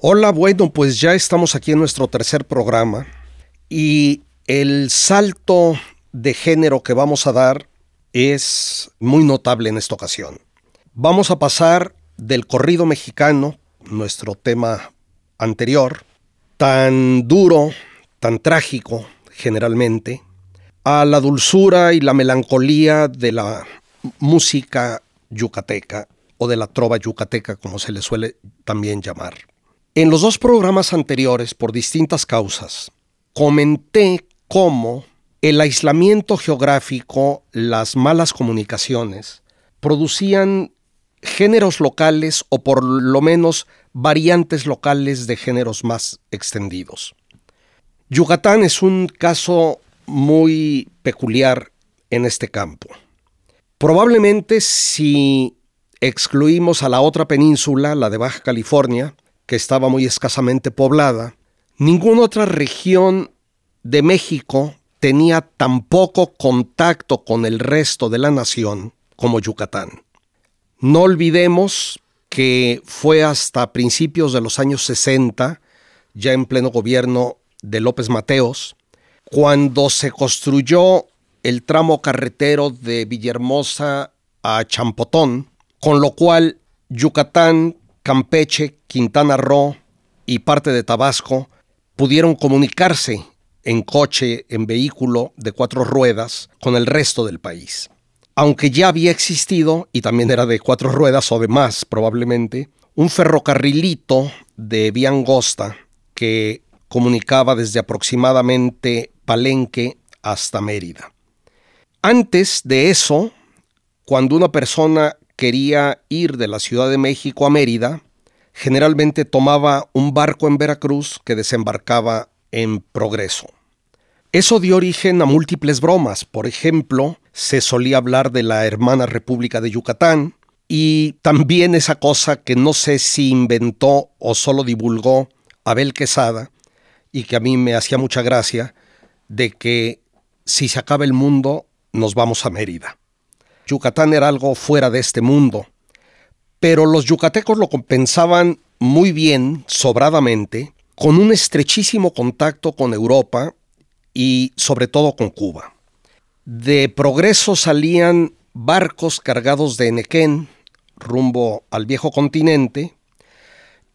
Hola, bueno, pues ya estamos aquí en nuestro tercer programa y el salto de género que vamos a dar es muy notable en esta ocasión. Vamos a pasar del corrido mexicano, nuestro tema anterior, tan duro, tan trágico generalmente, a la dulzura y la melancolía de la música yucateca o de la trova yucateca, como se le suele también llamar. En los dos programas anteriores, por distintas causas, comenté cómo el aislamiento geográfico, las malas comunicaciones, producían géneros locales o por lo menos variantes locales de géneros más extendidos. Yucatán es un caso muy peculiar en este campo. Probablemente si excluimos a la otra península, la de Baja California, que estaba muy escasamente poblada, ninguna otra región de México tenía tan poco contacto con el resto de la nación como Yucatán. No olvidemos que fue hasta principios de los años 60, ya en pleno gobierno de López Mateos, cuando se construyó el tramo carretero de Villahermosa a Champotón, con lo cual Yucatán Campeche, Quintana Roo y parte de Tabasco pudieron comunicarse en coche, en vehículo de cuatro ruedas con el resto del país. Aunque ya había existido, y también era de cuatro ruedas o de más probablemente, un ferrocarrilito de vía angosta que comunicaba desde aproximadamente Palenque hasta Mérida. Antes de eso, cuando una persona quería ir de la Ciudad de México a Mérida, generalmente tomaba un barco en Veracruz que desembarcaba en Progreso. Eso dio origen a múltiples bromas. Por ejemplo, se solía hablar de la hermana República de Yucatán y también esa cosa que no sé si inventó o solo divulgó Abel Quesada y que a mí me hacía mucha gracia, de que si se acaba el mundo, nos vamos a Mérida. Yucatán era algo fuera de este mundo. Pero los yucatecos lo compensaban muy bien, sobradamente, con un estrechísimo contacto con Europa y sobre todo con Cuba. De progreso salían barcos cargados de Enequén rumbo al viejo continente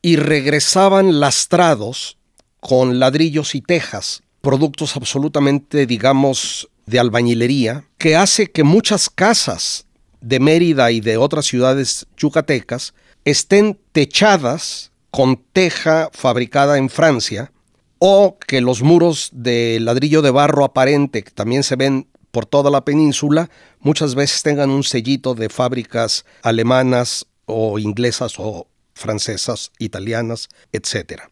y regresaban lastrados con ladrillos y tejas, productos absolutamente, digamos, de albañilería que hace que muchas casas de Mérida y de otras ciudades yucatecas estén techadas con teja fabricada en Francia o que los muros de ladrillo de barro aparente que también se ven por toda la península muchas veces tengan un sellito de fábricas alemanas o inglesas o francesas, italianas, etc.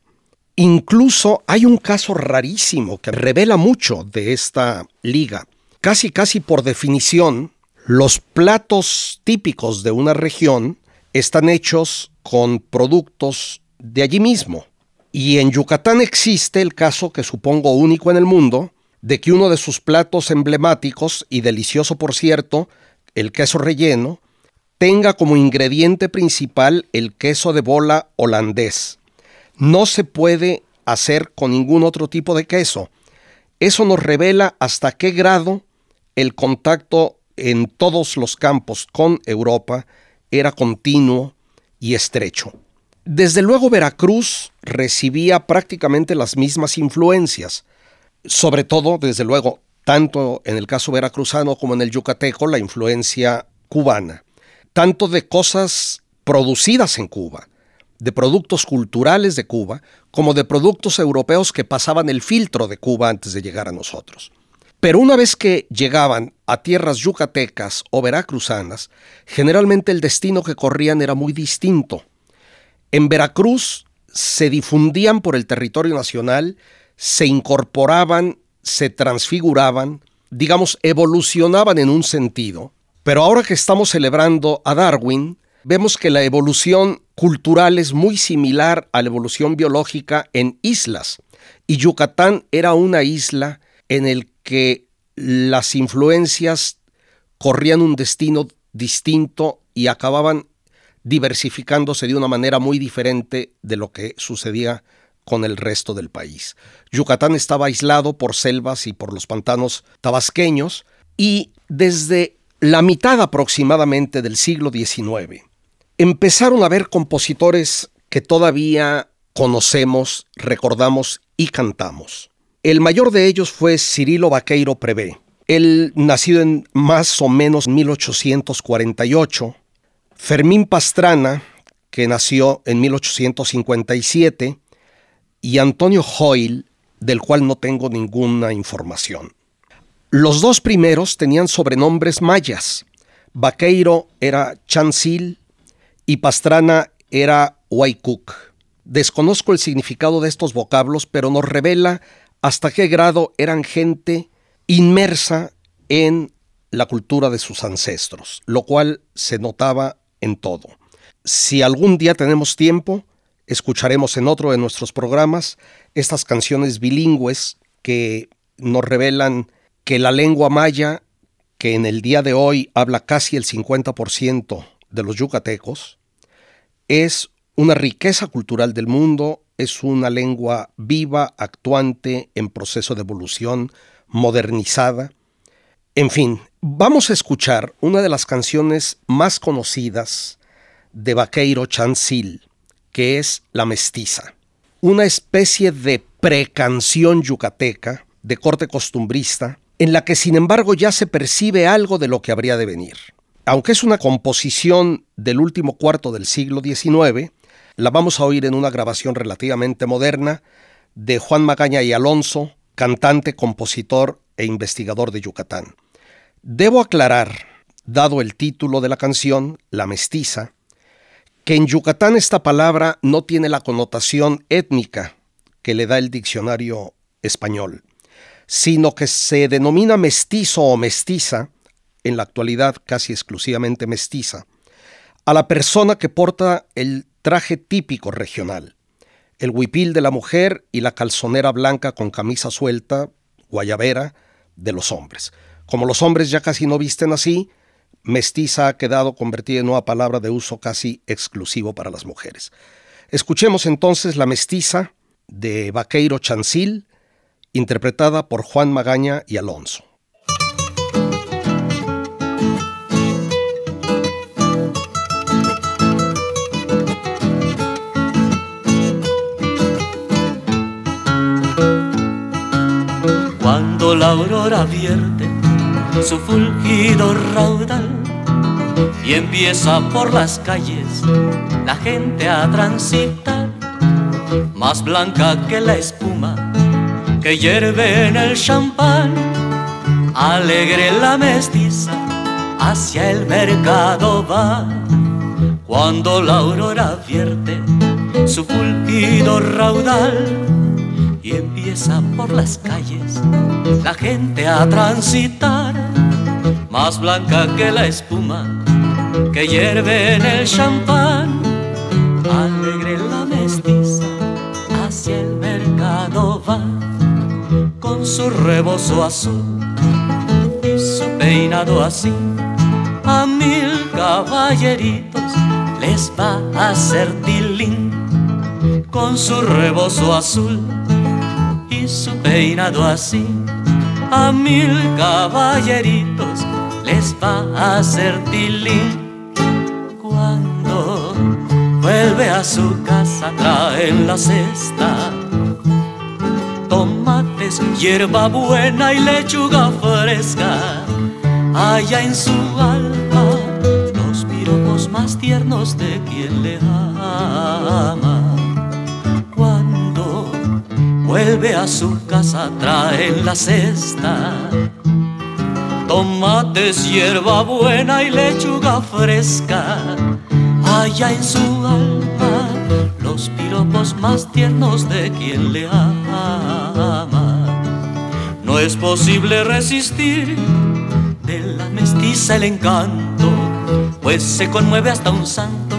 Incluso hay un caso rarísimo que revela mucho de esta liga. Casi, casi por definición, los platos típicos de una región están hechos con productos de allí mismo. Y en Yucatán existe el caso que supongo único en el mundo, de que uno de sus platos emblemáticos, y delicioso por cierto, el queso relleno, tenga como ingrediente principal el queso de bola holandés no se puede hacer con ningún otro tipo de queso. Eso nos revela hasta qué grado el contacto en todos los campos con Europa era continuo y estrecho. Desde luego Veracruz recibía prácticamente las mismas influencias, sobre todo, desde luego, tanto en el caso veracruzano como en el yucateco, la influencia cubana, tanto de cosas producidas en Cuba, de productos culturales de Cuba como de productos europeos que pasaban el filtro de Cuba antes de llegar a nosotros. Pero una vez que llegaban a tierras yucatecas o veracruzanas, generalmente el destino que corrían era muy distinto. En Veracruz se difundían por el territorio nacional, se incorporaban, se transfiguraban, digamos, evolucionaban en un sentido. Pero ahora que estamos celebrando a Darwin, vemos que la evolución cultural es muy similar a la evolución biológica en islas. Y Yucatán era una isla en el que las influencias corrían un destino distinto y acababan diversificándose de una manera muy diferente de lo que sucedía con el resto del país. Yucatán estaba aislado por selvas y por los pantanos tabasqueños y desde la mitad aproximadamente del siglo XIX empezaron a haber compositores que todavía conocemos, recordamos y cantamos. El mayor de ellos fue Cirilo Vaqueiro Prevé. Él nacido en más o menos 1848. Fermín Pastrana, que nació en 1857, y Antonio Hoyle, del cual no tengo ninguna información. Los dos primeros tenían sobrenombres mayas. Vaqueiro era Chansil y Pastrana era Huaycuc. Desconozco el significado de estos vocablos, pero nos revela hasta qué grado eran gente inmersa en la cultura de sus ancestros, lo cual se notaba en todo. Si algún día tenemos tiempo, escucharemos en otro de nuestros programas estas canciones bilingües que nos revelan que la lengua maya, que en el día de hoy habla casi el 50% de los yucatecos, es una riqueza cultural del mundo, es una lengua viva, actuante, en proceso de evolución, modernizada. En fin, vamos a escuchar una de las canciones más conocidas de Vaqueiro Chancil, que es La Mestiza, una especie de precanción yucateca de corte costumbrista, en la que sin embargo ya se percibe algo de lo que habría de venir. Aunque es una composición del último cuarto del siglo XIX, la vamos a oír en una grabación relativamente moderna de Juan Magaña y Alonso, cantante, compositor e investigador de Yucatán. Debo aclarar, dado el título de la canción, La Mestiza, que en Yucatán esta palabra no tiene la connotación étnica que le da el diccionario español, sino que se denomina mestizo o mestiza, en la actualidad casi exclusivamente mestiza, a la persona que porta el traje típico regional, el huipil de la mujer y la calzonera blanca con camisa suelta, guayabera, de los hombres. Como los hombres ya casi no visten así, mestiza ha quedado convertida en una palabra de uso casi exclusivo para las mujeres. Escuchemos entonces La mestiza de Vaqueiro Chancil, interpretada por Juan Magaña y Alonso. La aurora vierte su fulgido raudal y empieza por las calles la gente a transitar, más blanca que la espuma que hierve en el champán, alegre la mestiza hacia el mercado va. Cuando la aurora vierte su fulgido raudal y empieza por las calles la gente a transitar, más blanca que la espuma que hierve en el champán. Alegre la mestiza hacia el mercado va, con su rebozo azul y su peinado así. A mil caballeritos les va a hacer tilín con su rebozo azul y su peinado así a mil caballeritos les va a hacer tilín. Cuando vuelve a su casa traen la cesta tomates, hierba buena y lechuga fresca. Allá en su alma los piropos más tiernos de quien le ama. Vuelve a su casa, trae la cesta. Tomates, hierba buena y lechuga fresca. Allá en su alma los piropos más tiernos de quien le ama. No es posible resistir de la mestiza el encanto, pues se conmueve hasta un santo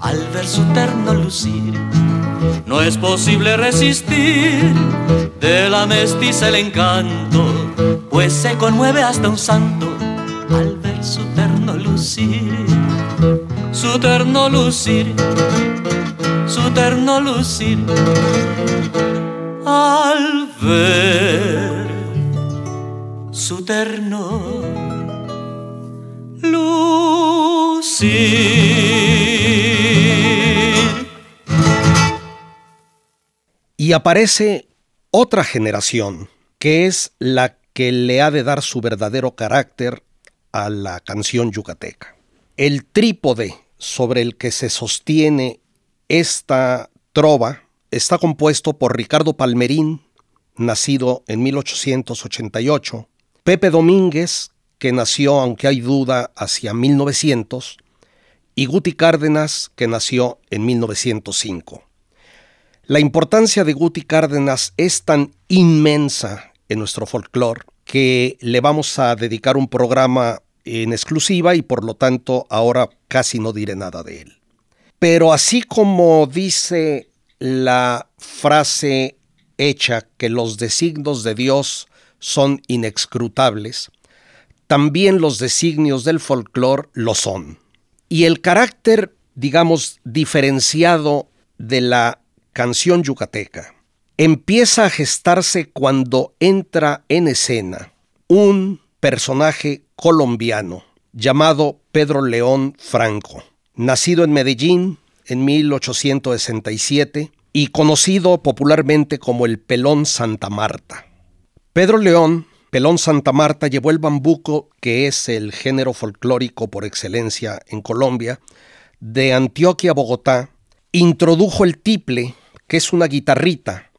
al ver su terno lucir. No es posible resistir de la mestiza el encanto, pues se conmueve hasta un santo al ver su terno lucir, su terno lucir, su terno lucir, al ver su terno lucir. Y aparece otra generación, que es la que le ha de dar su verdadero carácter a la canción yucateca. El trípode sobre el que se sostiene esta trova está compuesto por Ricardo Palmerín, nacido en 1888, Pepe Domínguez, que nació, aunque hay duda, hacia 1900, y Guti Cárdenas, que nació en 1905. La importancia de Guti Cárdenas es tan inmensa en nuestro folclore que le vamos a dedicar un programa en exclusiva y por lo tanto ahora casi no diré nada de él. Pero así como dice la frase hecha que los designios de Dios son inexcrutables, también los designios del folclore lo son. Y el carácter, digamos, diferenciado de la canción yucateca empieza a gestarse cuando entra en escena un personaje colombiano llamado Pedro León Franco, nacido en Medellín en 1867 y conocido popularmente como el Pelón Santa Marta. Pedro León, Pelón Santa Marta, llevó el bambuco, que es el género folclórico por excelencia en Colombia, de Antioquia a Bogotá, introdujo el tiple, que es una guitarrita,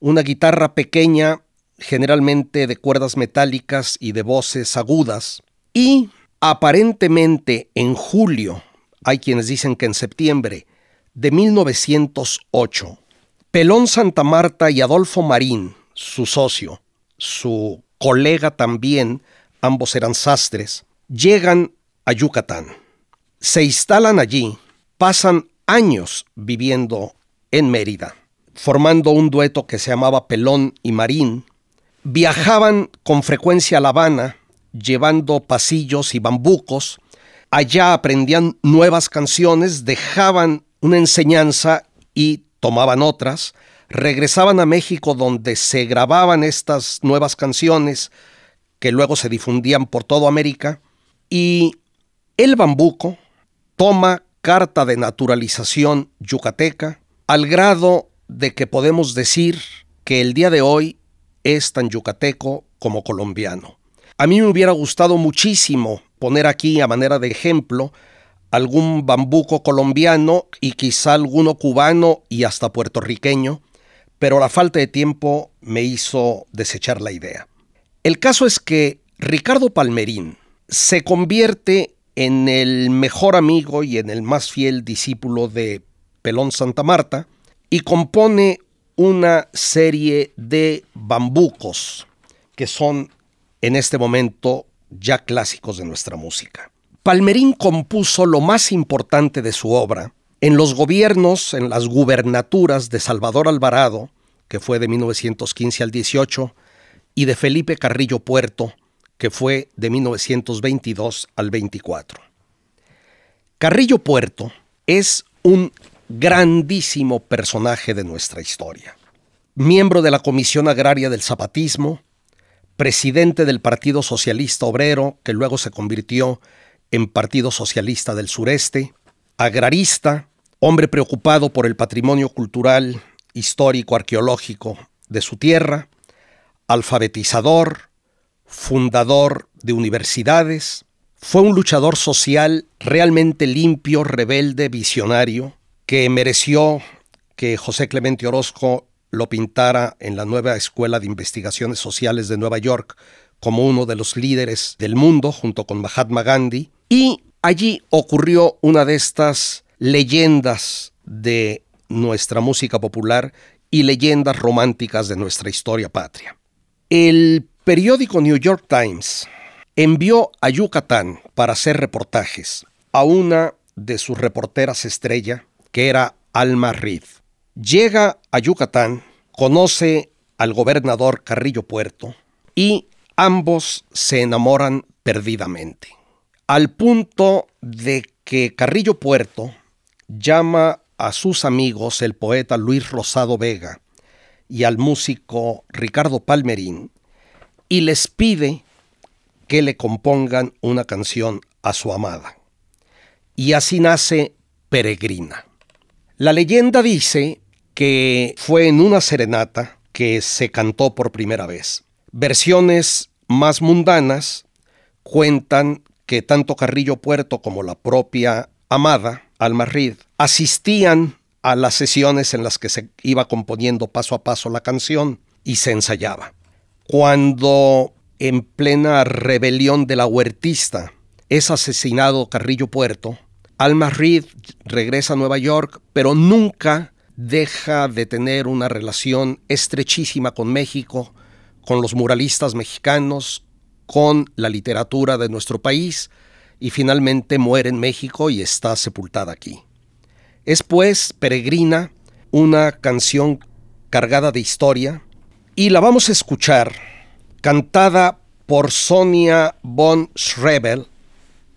una guitarra pequeña, generalmente de cuerdas metálicas y de voces agudas, y aparentemente en julio, hay quienes dicen que en septiembre de 1908, Pelón Santa Marta y Adolfo Marín, su socio, su colega también, ambos eran sastres, llegan a Yucatán. Se instalan allí, pasan años viviendo en Mérida, formando un dueto que se llamaba Pelón y Marín. Viajaban con frecuencia a La Habana, llevando pasillos y bambucos. Allá aprendían nuevas canciones, dejaban una enseñanza y tomaban otras. Regresaban a México donde se grababan estas nuevas canciones que luego se difundían por toda América. Y el bambuco toma carta de naturalización yucateca al grado de que podemos decir que el día de hoy es tan yucateco como colombiano. A mí me hubiera gustado muchísimo poner aquí a manera de ejemplo algún bambuco colombiano y quizá alguno cubano y hasta puertorriqueño, pero la falta de tiempo me hizo desechar la idea. El caso es que Ricardo Palmerín se convierte en el mejor amigo y en el más fiel discípulo de Pelón Santa Marta y compone una serie de bambucos que son en este momento ya clásicos de nuestra música. Palmerín compuso lo más importante de su obra en los gobiernos, en las gubernaturas de Salvador Alvarado, que fue de 1915 al 18, y de Felipe Carrillo Puerto, que fue de 1922 al 24. Carrillo Puerto es un grandísimo personaje de nuestra historia. Miembro de la Comisión Agraria del Zapatismo, presidente del Partido Socialista Obrero, que luego se convirtió en Partido Socialista del Sureste, agrarista, hombre preocupado por el patrimonio cultural, histórico, arqueológico de su tierra, alfabetizador, fundador de universidades, fue un luchador social realmente limpio, rebelde, visionario, que mereció que José Clemente Orozco lo pintara en la nueva Escuela de Investigaciones Sociales de Nueva York como uno de los líderes del mundo junto con Mahatma Gandhi. Y allí ocurrió una de estas leyendas de nuestra música popular y leyendas románticas de nuestra historia patria. El periódico New York Times envió a Yucatán para hacer reportajes a una de sus reporteras estrella, era Alma Reed. Llega a Yucatán, conoce al gobernador Carrillo Puerto y ambos se enamoran perdidamente. Al punto de que Carrillo Puerto llama a sus amigos el poeta Luis Rosado Vega y al músico Ricardo Palmerín y les pide que le compongan una canción a su amada. Y así nace Peregrina. La leyenda dice que fue en una serenata que se cantó por primera vez. Versiones más mundanas cuentan que tanto Carrillo Puerto como la propia amada, Alma Reed, asistían a las sesiones en las que se iba componiendo paso a paso la canción y se ensayaba. Cuando en plena rebelión de la huertista es asesinado Carrillo Puerto, Alma Reed regresa a Nueva York, pero nunca deja de tener una relación estrechísima con México, con los muralistas mexicanos, con la literatura de nuestro país, y finalmente muere en México y está sepultada aquí. Es pues Peregrina, una canción cargada de historia, y la vamos a escuchar cantada por Sonia von Schrebel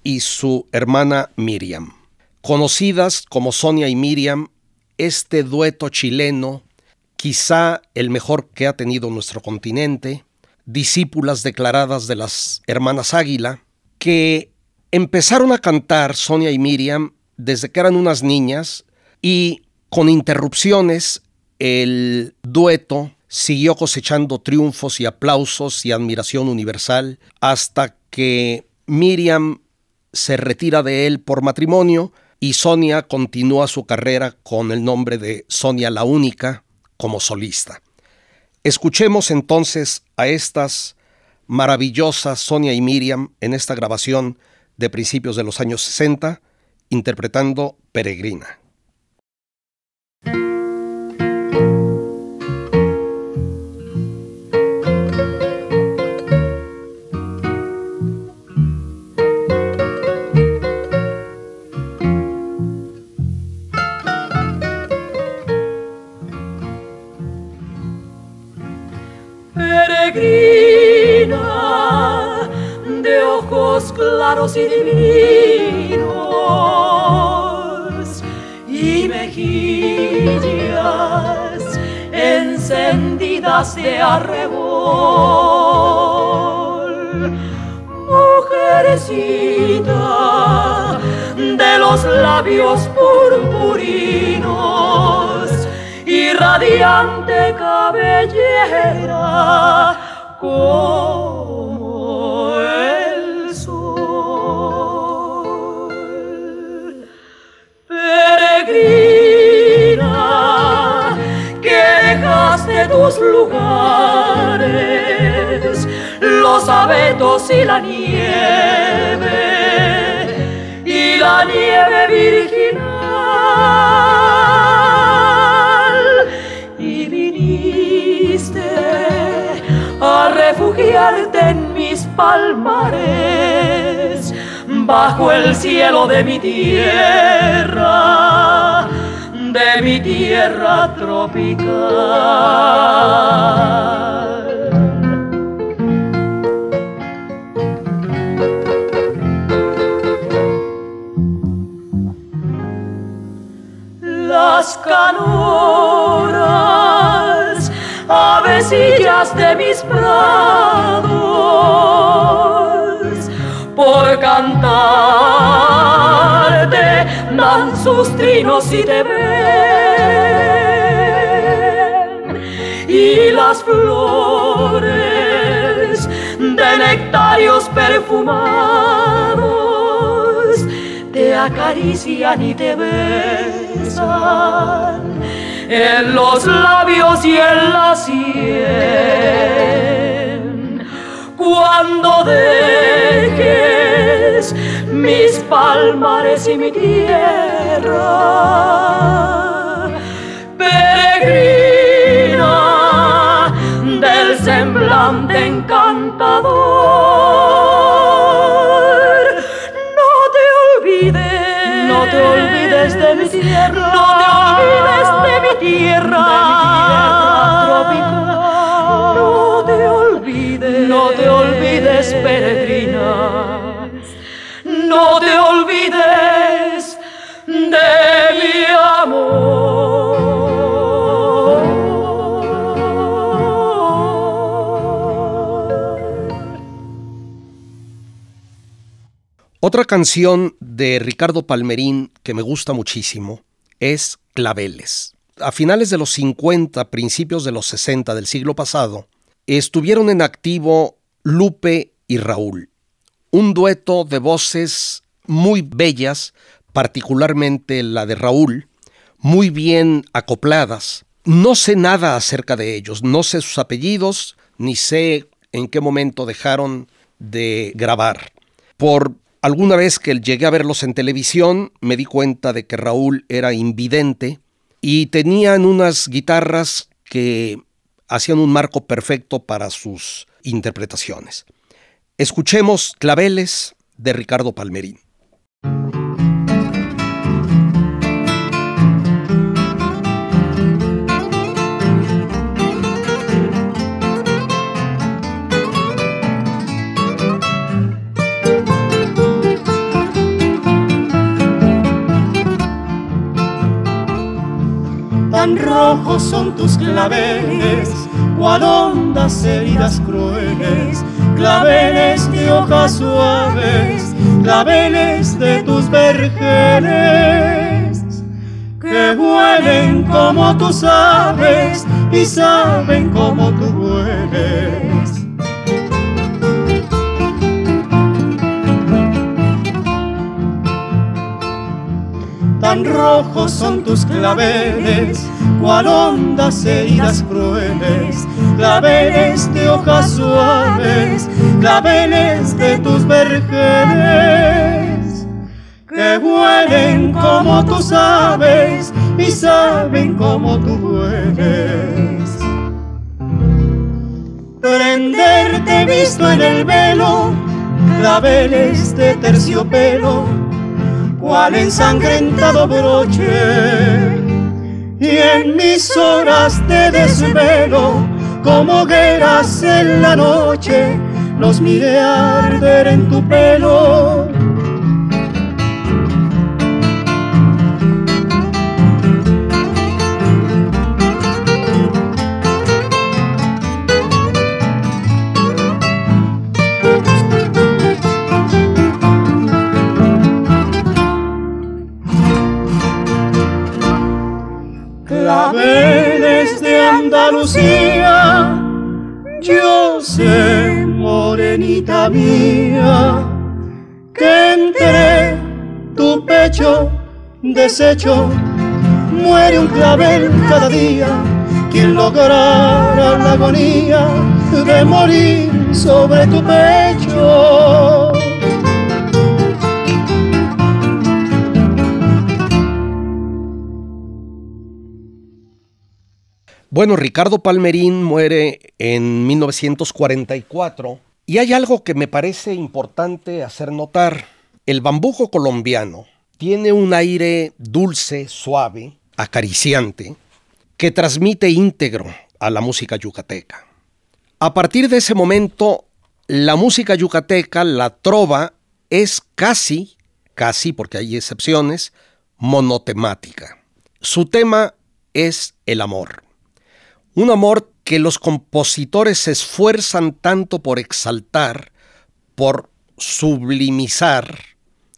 y su hermana Miriam. Conocidas como Sonia y Miriam, este dueto chileno, quizá el mejor que ha tenido nuestro continente, discípulas declaradas de las hermanas Águila, que empezaron a cantar Sonia y Miriam desde que eran unas niñas y con interrupciones el dueto siguió cosechando triunfos y aplausos y admiración universal hasta que Miriam se retira de él por matrimonio y Sonia continúa su carrera con el nombre de Sonia la Única como solista. Escuchemos entonces a estas maravillosas Sonia y Miriam en esta grabación de principios de los años 60 interpretando Peregrina. Claros y divinos y mejillas encendidas de arrebol. Mujercita de los labios purpurinos y radiante cabellera tus lugares, los abetos y la nieve, y la nieve virginal. Y viniste refugiarte en mis palmares, bajo el cielo de mi tierra de mi tierra tropical. Las canuras, avecillas de mis prados, por cantarte dan sus trinos y te ven. Y las flores de nectarios perfumados te acarician y te besan en los labios y en la sien. Cuando dejes mis palmares y mi tierra, peregrina del semblante encantador. No te olvides, no te olvides de mi tierra, no te olvides de mi tierra, No te olvides, no te olvides, peregrina, no te olvides de mi amor. Otra canción de Ricardo Palmerín que me gusta muchísimo es Claveles. A finales de los 50, principios de los 60 del siglo pasado, estuvieron en activo Lupe y Raúl, un dueto de voces muy bellas, particularmente la de Raúl, muy bien acopladas. No sé nada acerca de ellos, no sé sus apellidos, ni sé en qué momento dejaron de grabar. Por alguna vez que llegué a verlos en televisión, me di cuenta de que Raúl era invidente y tenían unas guitarras que hacían un marco perfecto para sus interpretaciones. Escuchemos Claveles de Ricardo Palmerín. Tan rojos son tus claveles, cual hondas heridas crueles, claveles de hojas suaves, claveles de tus vergeles, que huelen como tú sabes y saben como tú hueles. Tan rojos son tus claveles, cual hondas heridas crueles, claveles de hojas suaves, claveles de tus vergeles, que huelen como tú sabes y saben como tú hueles. Prenderte visto en el velo, claveles de terciopelo, cual ensangrentado broche. Y en mis horas de desvelo, como hogueras en la noche, los miré arder en tu pelo. Morenita mía, que entre tu pecho deshecho muere un clavel cada día. Quien lograra la agonía de morir sobre tu pecho. Bueno, Ricardo Palmerín muere en 1944 y hay algo que me parece importante hacer notar. El bambuco colombiano tiene un aire dulce, suave, acariciante, que transmite íntegro a la música yucateca. A partir de ese momento, la música yucateca, la trova, es casi, casi porque hay excepciones, monotemática. Su tema es el amor. Un amor que los compositores se esfuerzan tanto por exaltar, por sublimizar,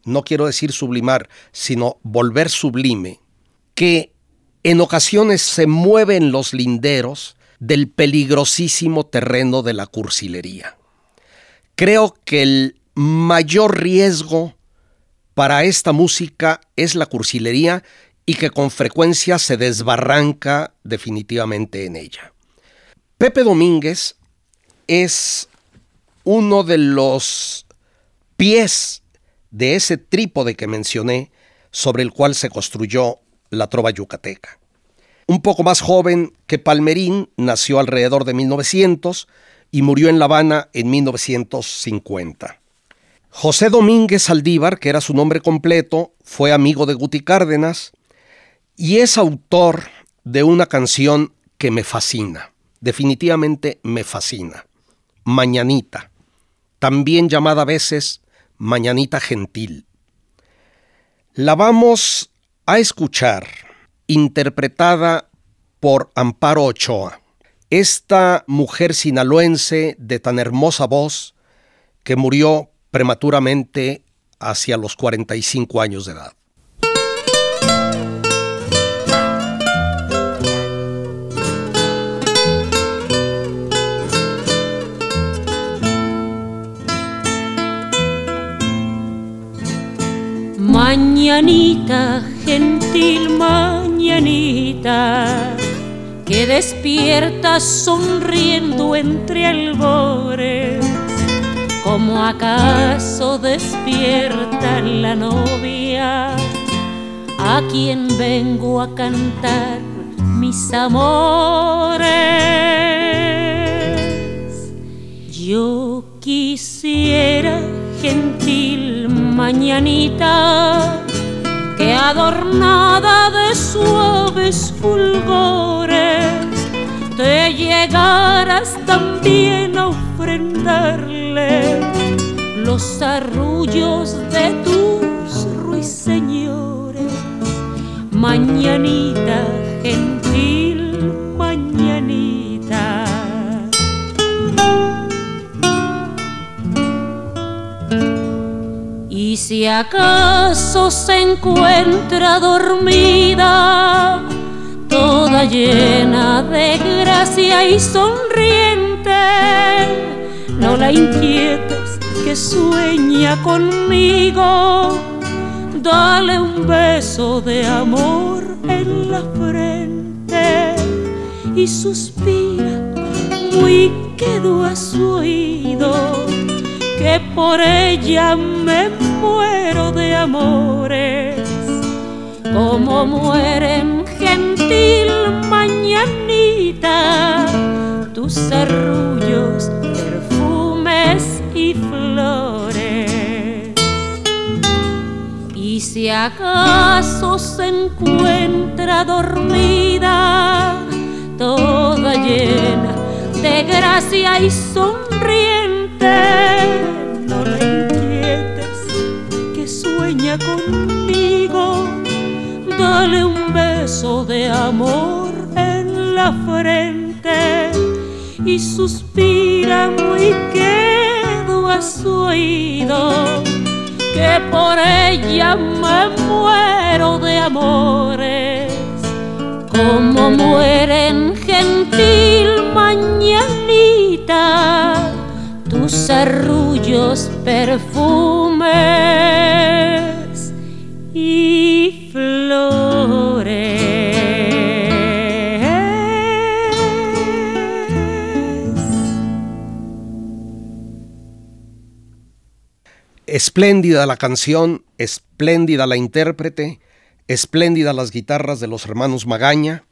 no quiero decir sublimar, sino volver sublime, que en ocasiones se mueven los linderos del peligrosísimo terreno de la cursilería. Creo que el mayor riesgo para esta música es la cursilería y que con frecuencia se desbarranca definitivamente en ella. Pepe Domínguez es uno de los pies de ese trípode que mencioné sobre el cual se construyó la trova yucateca. un poco más joven que Palmerín, nació alrededor de 1900 y murió en La Habana en 1950. José Domínguez Aldívar, que era su nombre completo, fue amigo de Guti Cárdenas y es autor de una canción que me fascina, definitivamente me fascina, Mañanita, también llamada a veces Mañanita Gentil. La vamos a escuchar interpretada por Amparo Ochoa, esta mujer sinaloense de tan hermosa voz que murió prematuramente hacia los 45 años de edad. Mañanita, gentil mañanita, que despierta sonriendo entre albores, como acaso despierta la novia, a quien vengo a cantar mis amores. Yo quisiera gentil mañanita que adornada de suaves fulgores te llegaras también a ofrendarle los arrullos de tus ruiseñores. Mañanita si acaso se encuentra dormida, toda llena de gracia y sonriente, no la inquietes que sueña conmigo, dale un beso de amor en la frente y suspira muy quedo a su oído que por ella me muero de amores, como mueren gentil mañanita tus arrullos, perfumes y flores. Y si acaso se encuentra dormida, toda llena de gracia y sonriente, conmigo, dale un beso de amor en la frente y suspira muy quedo a su oído que por ella me muero de amores. Como mueren gentil mañanita tus arrullos, perfumes y flores. Espléndida la canción, espléndida la intérprete, espléndida las guitarras de los hermanos Magaña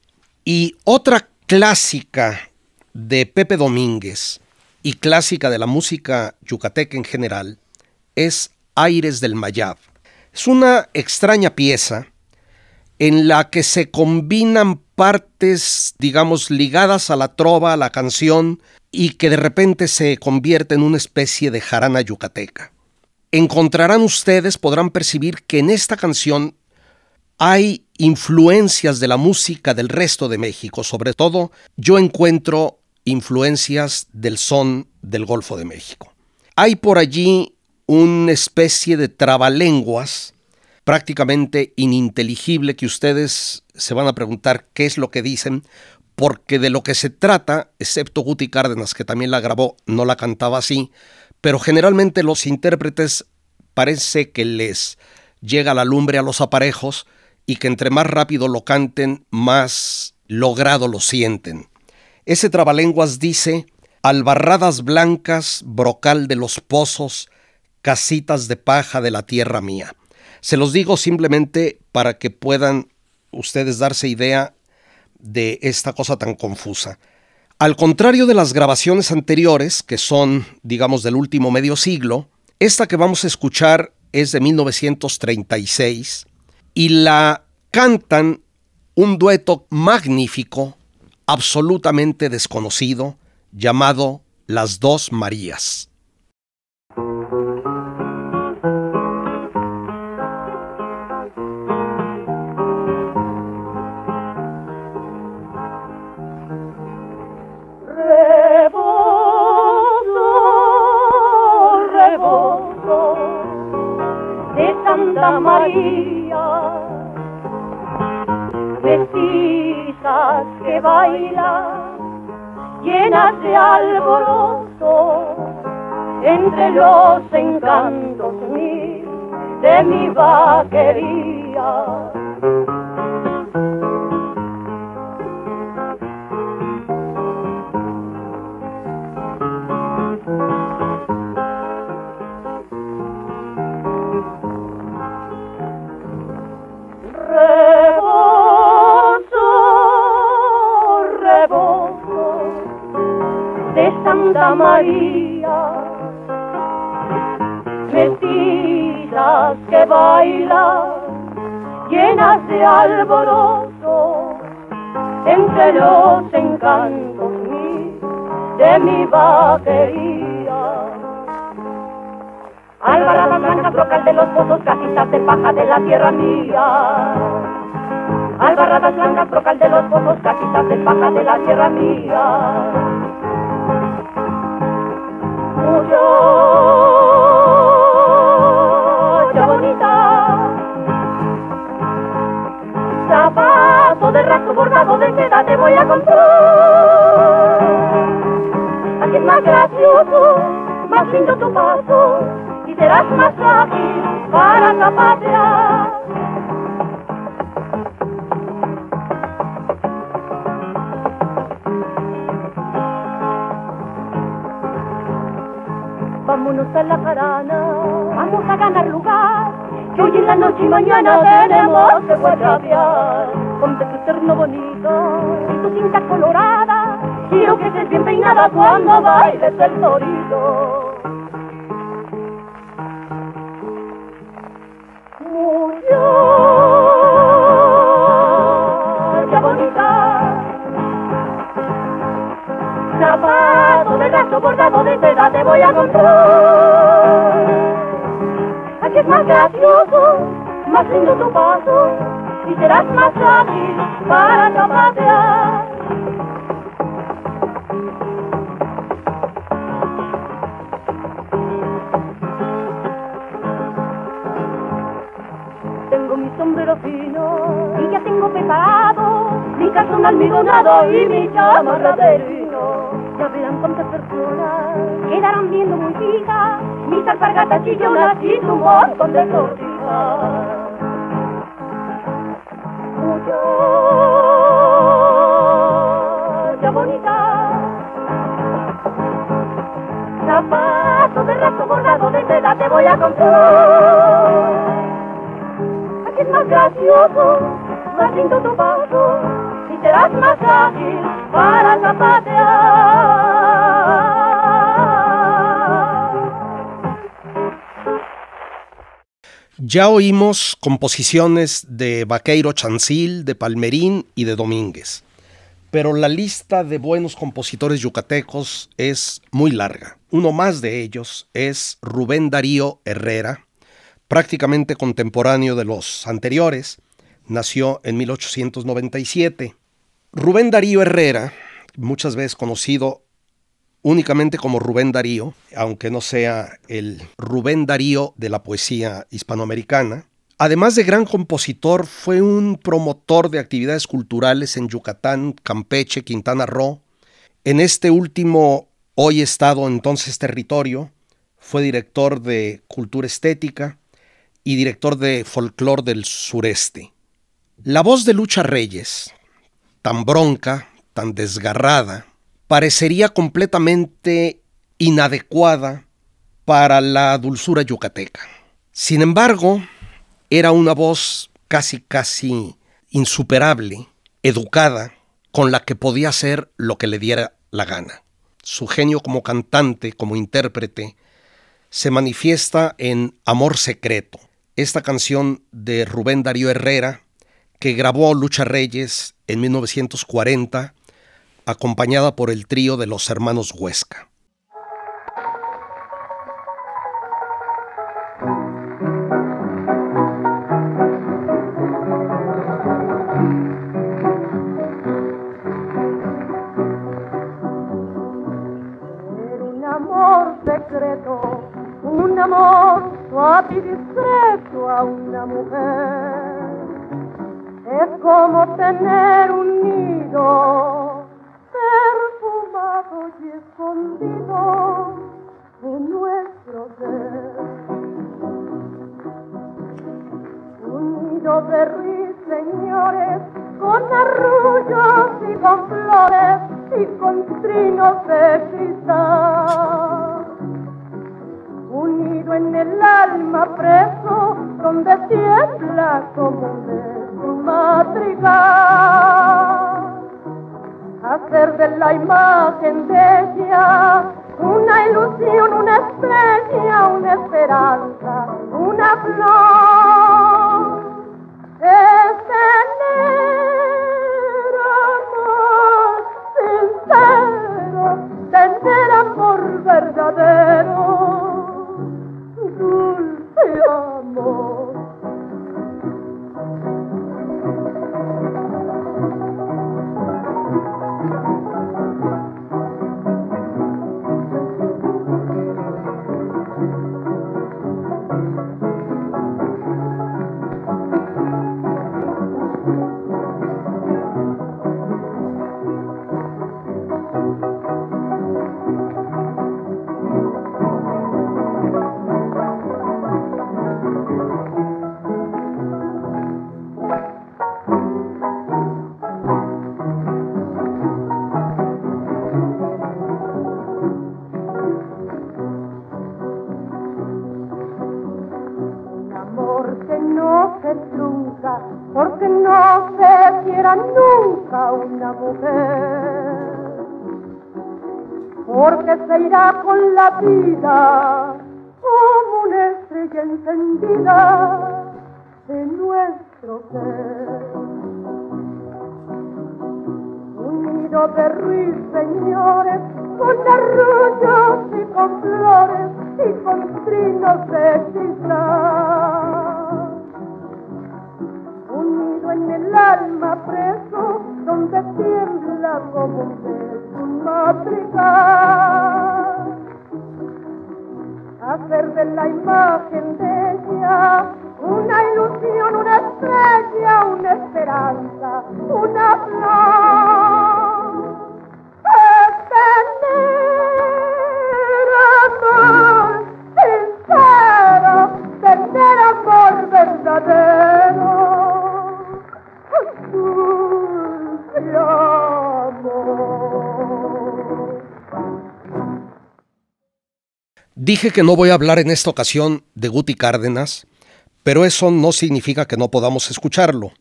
y otra clásica de Pepe Domínguez y clásica de la música yucateca en general es Aires del Mayab. Es una extraña pieza en la que se combinan partes, digamos, ligadas a la trova, a la canción, y que de repente se convierte en una especie de jarana yucateca. Encontrarán ustedes, podrán percibir que en esta canción hay influencias de la música del resto de México, sobre todo yo encuentro influencias del son del Golfo de México. Hay por allí una especie de trabalenguas prácticamente ininteligible que ustedes se van a preguntar qué es lo que dicen, porque de lo que se trata, excepto Guti Cárdenas, que también la grabó, no la cantaba así, pero generalmente los intérpretes parece que les llega la lumbre a los aparejos y que entre más rápido lo canten, más logrado lo sienten. Ese trabalenguas dice, albarradas blancas, brocal de los pozos, casitas de paja de la tierra mía. Se los digo simplemente para que puedan ustedes darse idea de esta cosa tan confusa. Al contrario de las grabaciones anteriores, que son, digamos, del último medio siglo, esta que vamos a escuchar es de 1936 y la cantan un dueto magnífico, absolutamente desconocido, llamado Las dos Marías. Santa María, vestidas que bailan, llenas de alboroto, entre los encantos mil de mi vaquería. Santa María, mestizas que bailan, llenas de alboroto, entre los encantos de mi vaquería. Alvarada blanca, brocal de los pozos, casitas de paja de la tierra mía. Albarradas blancas, brocal de los pozos, casitas de paja de la tierra mía bordado de seda te voy a comprar. Así es más gracioso, más lindo tu paso y serás más ágil para la patria. vámonos a la jarana, vamos a ganar lugar, que hoy en la noche y mañana tenemos que guardapiar. Ponte tu terno bonito y tu cinta colorada, quiero que estés bien peinada cuando bailes el torito. Muchacha bonita, zapato de gato bordado de seda te voy a comprar. Aquí es más gracioso, más lindo tu paso y serás más ágil para zapatear. Tengo mi sombrero fino y ya tengo preparado mi calzón almidonado y mi chamarra de. Ya verán cuántas personas quedarán viendo muy fijas mis alpargatas chillonas y su montón de tortijas. Muchacha bonita, zapato de raso bordado de seda te voy a comprar. Aquí es más gracioso, más lindo tu paso y serás más ágil para zapatear. Ya oímos composiciones de Vaqueiro Chancil, de Palmerín y de Domínguez, pero la lista de buenos compositores yucatecos es muy larga. Uno más de ellos es Rubén Darío Herrera, prácticamente contemporáneo de los anteriores, nació en 1897. Rubén Darío Herrera, muchas veces conocido únicamente como Rubén Darío, aunque no sea el Rubén Darío de la poesía hispanoamericana. Además de gran compositor, fue un promotor de actividades culturales en Yucatán, Campeche, Quintana Roo. En este último, hoy estado entonces territorio, fue director de Cultura Estética y director de Folclor del Sureste. La voz de Lucha Reyes, tan bronca, tan desgarrada, parecería completamente inadecuada para la dulzura yucateca. Sin embargo, era una voz casi, casi insuperable, educada, con la que podía hacer lo que le diera la gana. Su genio como cantante, como intérprete, se manifiesta en Amor Secreto, esta canción de Rubén Darío Herrera, que grabó Lucha Reyes en 1940, acompañada por el trío de los hermanos Huesca. y discreto a una mujer. Es como tener un nido perfumado y escondido en nuestro ser. Un nido de ruiseñores con arrullos y con flores y con trinos de cristal. Unido en el alma preso, donde tiembla como un madrigal. Hacer de la imagen de ella una ilusión, una estrella, una esperanza, una flor. Es tener amor sincero, tener amor verdadero, dulce amor. Se irá con la vida como una estrella encendida en nuestro ser. Un nido de ruiseñores con arrullos y con flores y con trinos de cristal. Unido en el alma preso, donde tiembla como un madrigal. Hacer de la imagen de ella una ilusión, una estrella, una esperanza, una flor. Tener amor sincero, tener amor verdadero. Dije que no voy a hablar en esta ocasión de Guti Cárdenas, pero eso no significa que no podamos escucharlo.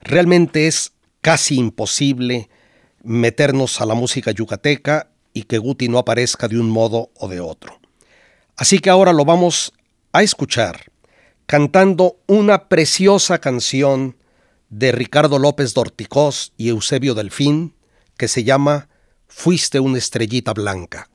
Realmente es casi imposible meternos a la música yucateca y que Guti no aparezca de un modo o de otro. Así que ahora lo vamos a escuchar cantando una preciosa canción de Ricardo López Dorticós y Eusebio Delfín que se llama Fuiste una estrellita blanca.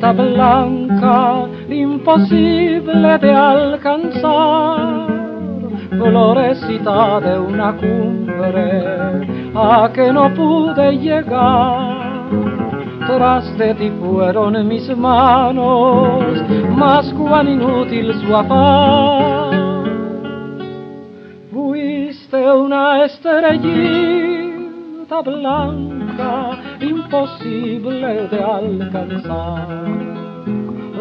Blanca, imposible de alcanzar, florecita de una cumbre a que no pude llegar. Tras de ti fueron mis manos, mas cuán inútil su afán. Fuiste una estrellita blanca, imposible de alcanzar.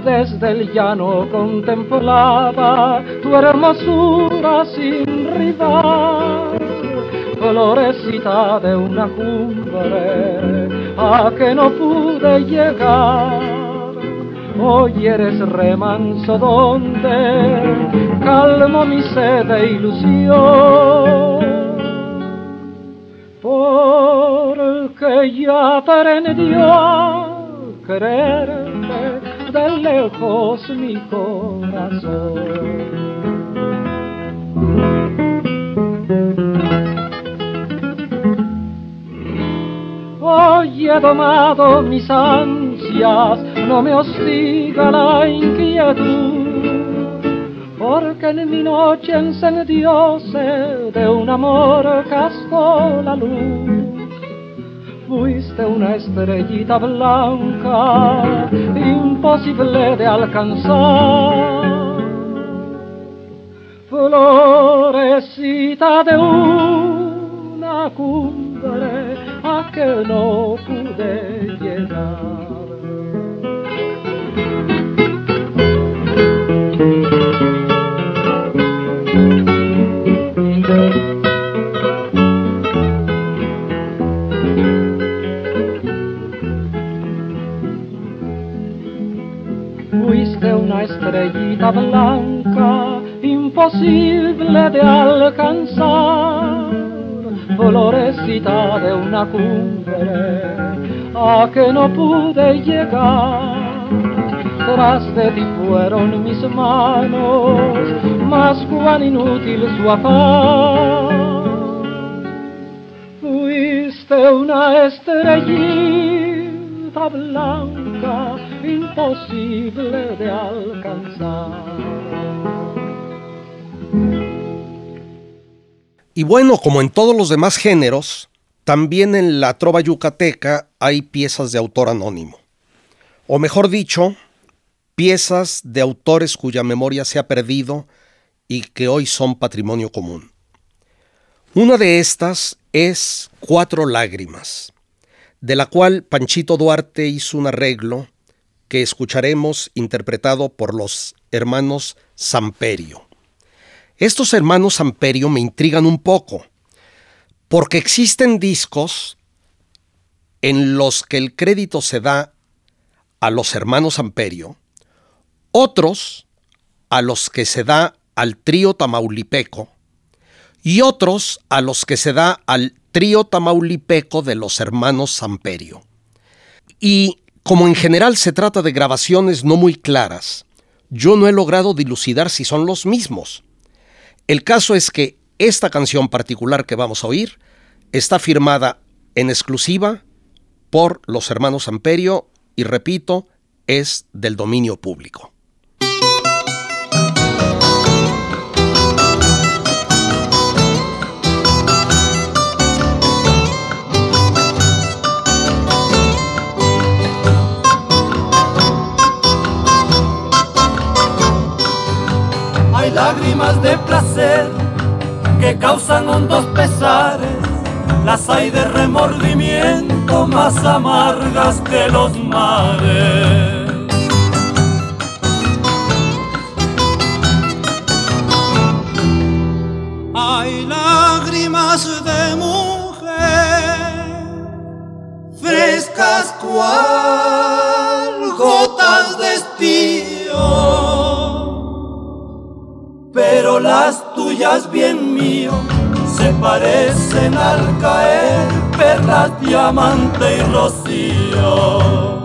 Desde el llano contemplaba tu hermosura sin rival. florecita de una cumbre a que no pude llegar. Hoy eres remanso donde calmo mi sed de ilusión. Porque ya aprendió a quererte de lejos mi corazón. Hoy he domado mis ansias, no me hostiga la inquietud, porque en mi noche encendióse de un amor cascó la luz. Fuiste una estrellita blanca, imposible de alcanzar. Florecita de una cumbre a que no pude llegar. Estrellita blanca, imposible de alcanzar florecita de una cumbre a que no pude llegar. Tras de ti fueron mis manos, más cuán inútil su afán. Fuiste una estrellita blanca, imposible de alcanzar. Y bueno, como en todos los demás géneros, también en la trova yucateca hay piezas de autor anónimo. O mejor dicho, piezas de autores cuya memoria se ha perdido y que hoy son patrimonio común. Una de estas es Cuatro Lágrimas, de la cual Panchito Duarte hizo un arreglo que escucharemos interpretado por los hermanos Samperio. Estos hermanos Amperio me intrigan un poco, porque existen discos en los que el crédito se da a los hermanos Amperio, otros a los que se da al trío tamaulipeco y otros a los que se da al trío tamaulipeco de los hermanos Samperio. Y como en general se trata de grabaciones no muy claras, yo no he logrado dilucidar si son los mismos. El caso es que esta canción particular que vamos a oír está firmada en exclusiva por los hermanos Amperio y repito, es del dominio público. Lágrimas de placer que causan hondos pesares, las hay de remordimiento más amargas que los mares. Hay lágrimas de mujer, frescas cual pero las tuyas, bien mío, se parecen al caer perlas, diamante y rocío.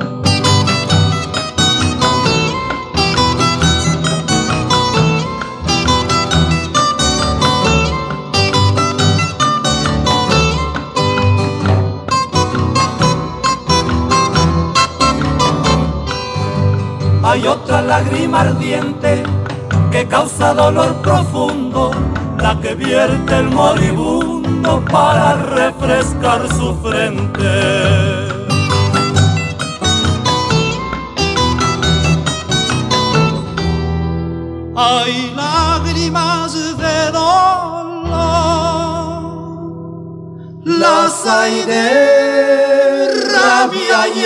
Hay otra lágrima ardiente que causa dolor profundo, la que vierte el moribundo para refrescar su frente. hay lágrimas de dolor, las hay de rabia y.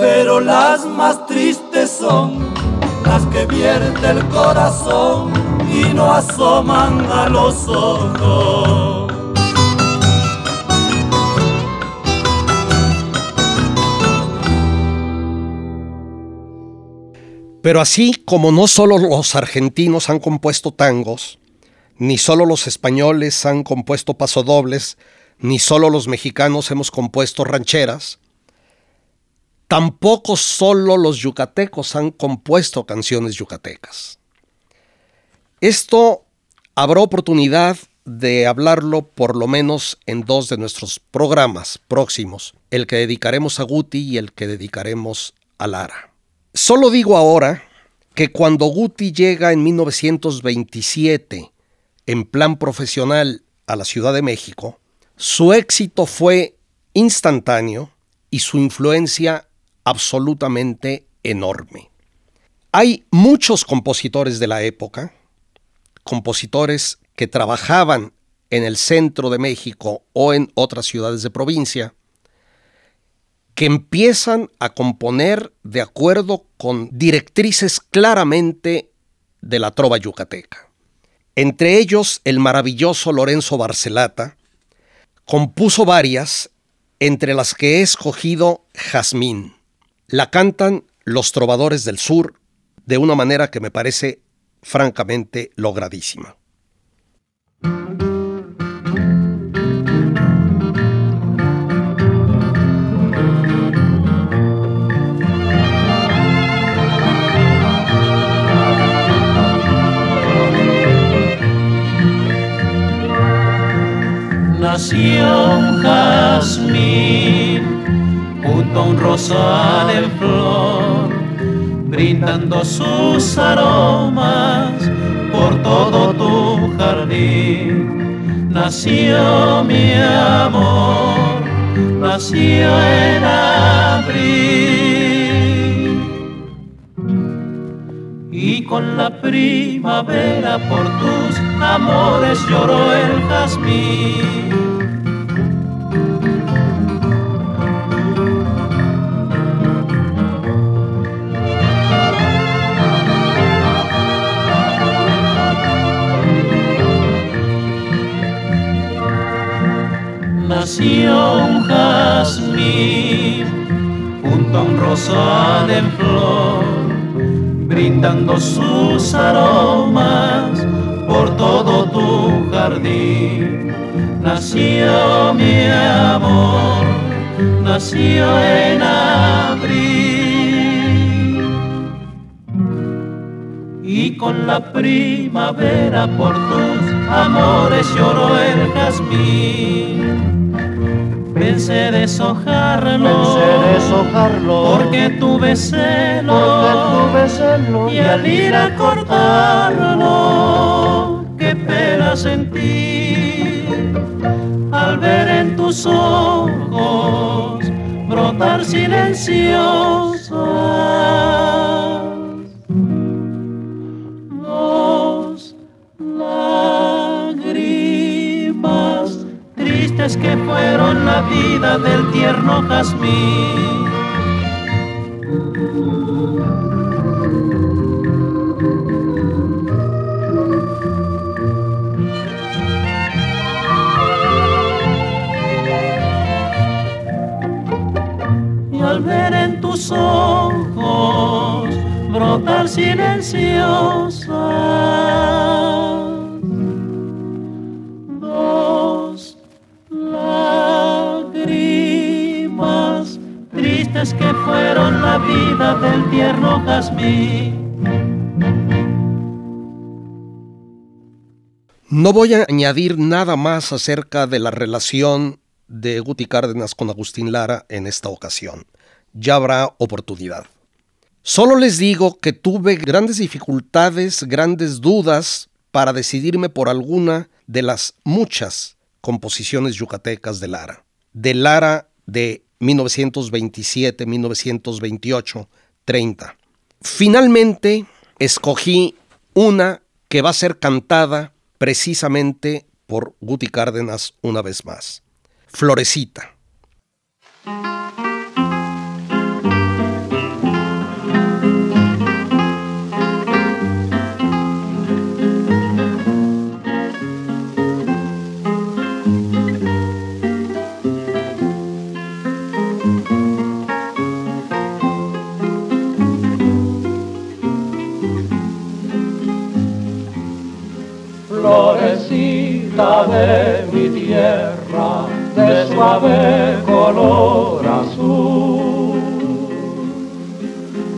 Pero las más tristes son las que vierte el corazón y no asoman a los ojos. Pero así como no solo los argentinos han compuesto tangos, ni solo los españoles han compuesto pasodobles, ni solo los mexicanos hemos compuesto rancheras, tampoco solo los yucatecos han compuesto canciones yucatecas. Esto habrá oportunidad de hablarlo por lo menos en dos de nuestros programas próximos, el que dedicaremos a Guti y el que dedicaremos a Lara. Solo digo ahora que cuando Guti llega en 1927 en plan profesional a la Ciudad de México, su éxito fue instantáneo y su influencia absolutamente enorme. Hay muchos compositores de la época, compositores que trabajaban en el centro de México o en otras ciudades de provincia, que empiezan a componer de acuerdo con directrices claramente de la trova yucateca. Entre ellos, el maravilloso Lorenzo Barcelata compuso varias, entre las que he escogido Jazmín. La cantan los trovadores del sur de una manera que me parece francamente logradísima. Junto un rosal en flor, brindando sus aromas por todo tu jardín. Nació mi amor, nació en abril. Y con la primavera por tus amores lloró el jazmín. Nació un jazmín junto a un rosal en flor, brindando sus aromas por todo tu jardín. Nació mi amor, nació en abril. Y con la primavera por tus amores lloró el jazmín. Pensé deshojarlo, pensé deshojarlo, porque tuve celo, porque tuve celo y al ir a cortarlo, qué pena sentí. Al ver en tus ojos brotar que fueron la vida del tierno jazmín. Y al ver en tus ojos brotar silenciosa que fueron la vida del tierno jazmín. No voy a añadir nada más acerca de la relación de Guti Cárdenas con Agustín Lara en esta ocasión. Ya habrá oportunidad. Solo les digo que tuve grandes dificultades, grandes dudas para decidirme por alguna de las muchas composiciones yucatecas de Lara. De Lara de 1927, 1928, 30. Finalmente escogí una que va a ser cantada precisamente por Guti Cárdenas una vez más. Florecita. De mi tierra, de suave color azul.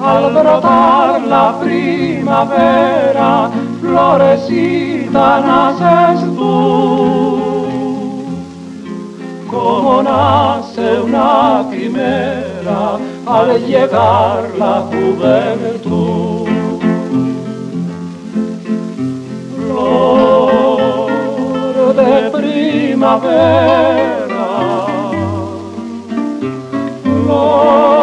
Al brotar la primavera, florecita naces tú. Como nace una quimera al llegar la juventud. Primavera, florecita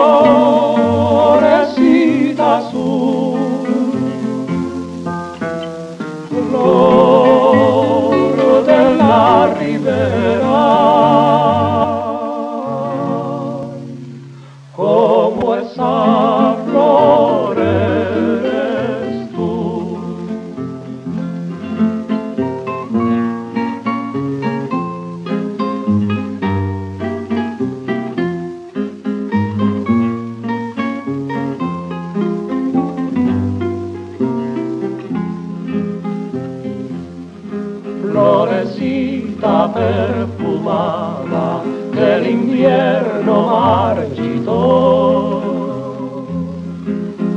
perfumada que el invierno marchitó.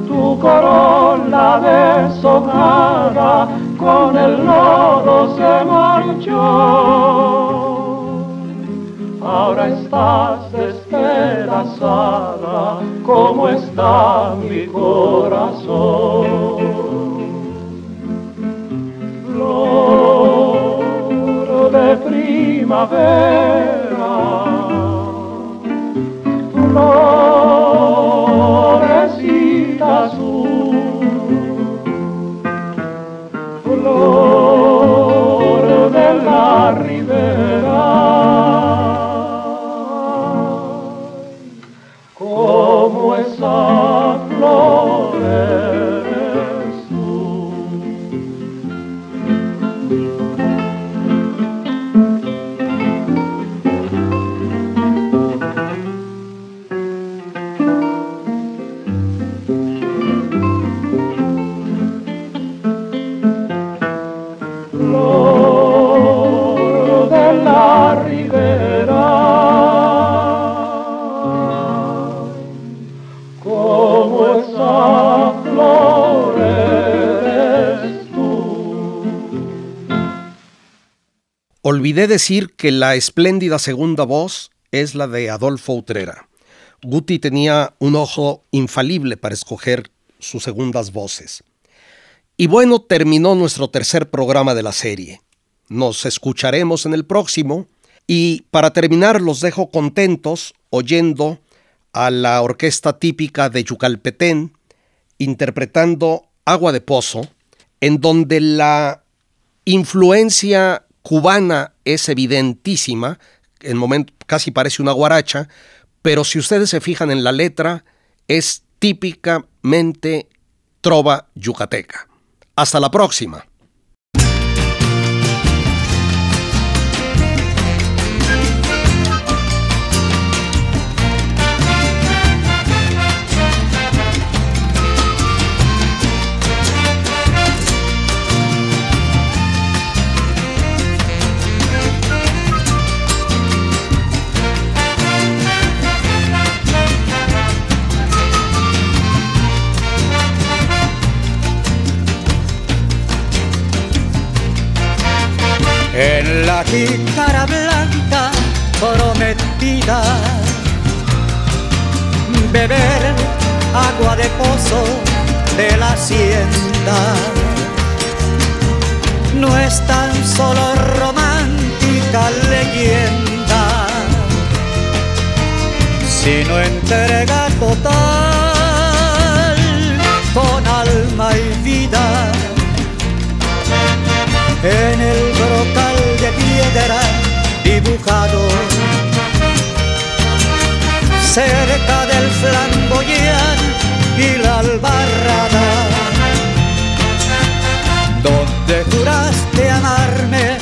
Tu corona deshojada con el lodo se marchó. Ahora estás despedazada como está mi corazón primavera, florecita Olvidé decir que la espléndida segunda voz es la de Adolfo Utrera. Guti tenía un ojo infalible para escoger sus segundas voces. Y bueno, terminó nuestro tercer programa de la serie. Nos escucharemos en el próximo y para terminar los dejo contentos oyendo a la orquesta típica de Yucalpetén interpretando Agua de Pozo, en donde la influencia cubana es evidentísima, en momento casi parece una guaracha, pero si ustedes se fijan en la letra, es típicamente trova yucateca. Hasta la próxima. En la jícara blanca prometida, beber agua de pozo de la hacienda. No es tan solo romántica leyenda, sino entrega total con alma y vida en el dibujado. Cerca del flamboyán y la albarrada donde juraste amarme